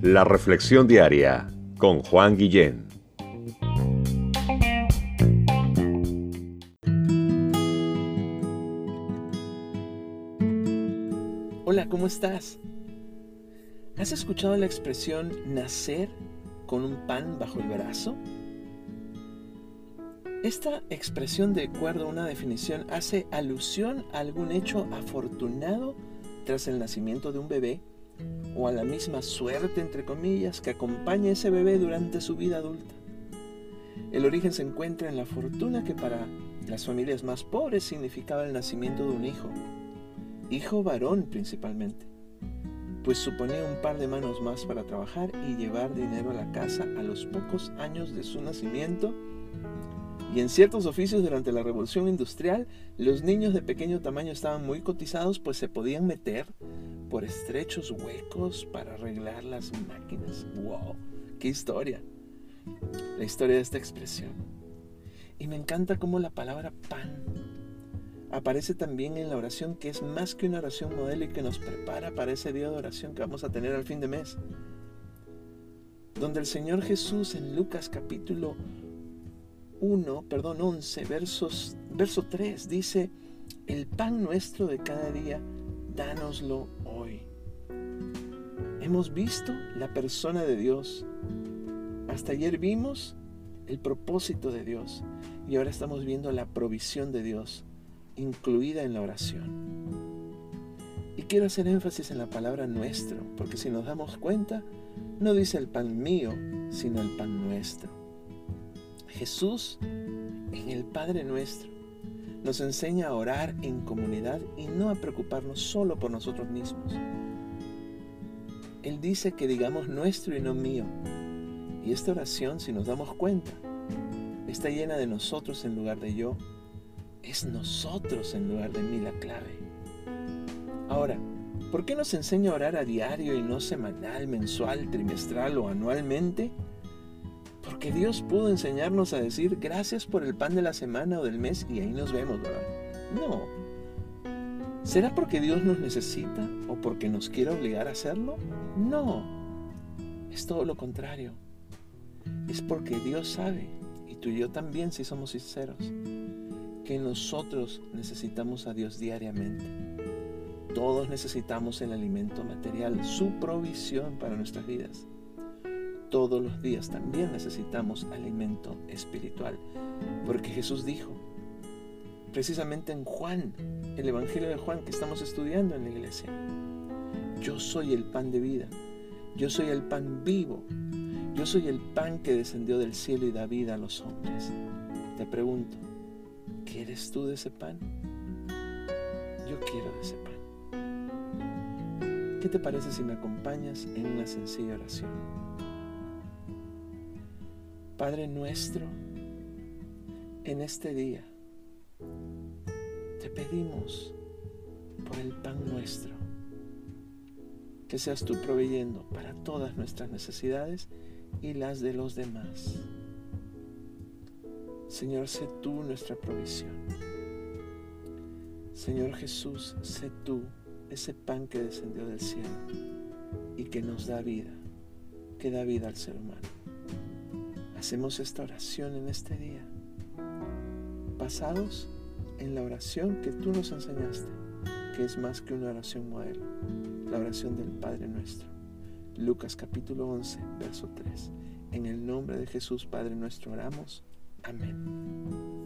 La Reflexión Diaria con Juan Guillén. Hola, ¿cómo estás? ¿Has escuchado la expresión nacer con un pan bajo el brazo? Esta expresión, de acuerdo a una definición, hace alusión a algún hecho afortunado tras el nacimiento de un bebé o a la misma suerte, entre comillas, que acompaña ese bebé durante su vida adulta. El origen se encuentra en la fortuna que para las familias más pobres significaba el nacimiento de un hijo, hijo varón principalmente, pues suponía un par de manos más para trabajar y llevar dinero a la casa a los pocos años de su nacimiento y en ciertos oficios durante la revolución industrial, los niños de pequeño tamaño estaban muy cotizados, pues se podían meter por estrechos huecos para arreglar las máquinas. ¡Wow! ¡Qué historia! La historia de esta expresión. Y me encanta cómo la palabra pan aparece también en la oración, que es más que una oración modelo y que nos prepara para ese día de oración que vamos a tener al fin de mes. Donde el Señor Jesús en Lucas capítulo 1, perdón, 11, versos, verso 3 dice, el pan nuestro de cada día, dánoslo hoy. Hemos visto la persona de Dios. Hasta ayer vimos el propósito de Dios y ahora estamos viendo la provisión de Dios incluida en la oración. Y quiero hacer énfasis en la palabra nuestro, porque si nos damos cuenta, no dice el pan mío, sino el pan nuestro. Jesús, en el Padre nuestro, nos enseña a orar en comunidad y no a preocuparnos solo por nosotros mismos. Él dice que digamos nuestro y no mío. Y esta oración, si nos damos cuenta, está llena de nosotros en lugar de yo. Es nosotros en lugar de mí la clave. Ahora, ¿por qué nos enseña a orar a diario y no semanal, mensual, trimestral o anualmente? Porque Dios pudo enseñarnos a decir gracias por el pan de la semana o del mes y ahí nos vemos, ¿verdad? No. ¿Será porque Dios nos necesita o porque nos quiere obligar a hacerlo? No. Es todo lo contrario. Es porque Dios sabe, y tú y yo también si somos sinceros, que nosotros necesitamos a Dios diariamente. Todos necesitamos el alimento material, su provisión para nuestras vidas todos los días también necesitamos alimento espiritual. Porque Jesús dijo, precisamente en Juan, el Evangelio de Juan que estamos estudiando en la iglesia, yo soy el pan de vida, yo soy el pan vivo, yo soy el pan que descendió del cielo y da vida a los hombres. Te pregunto, ¿quieres tú de ese pan? Yo quiero de ese pan. ¿Qué te parece si me acompañas en una sencilla oración? Padre nuestro, en este día te pedimos por el pan nuestro, que seas tú proveyendo para todas nuestras necesidades y las de los demás. Señor, sé tú nuestra provisión. Señor Jesús, sé tú ese pan que descendió del cielo y que nos da vida, que da vida al ser humano. Hacemos esta oración en este día, basados en la oración que tú nos enseñaste, que es más que una oración modelo, la oración del Padre nuestro. Lucas capítulo 11, verso 3. En el nombre de Jesús, Padre nuestro, oramos. Amén.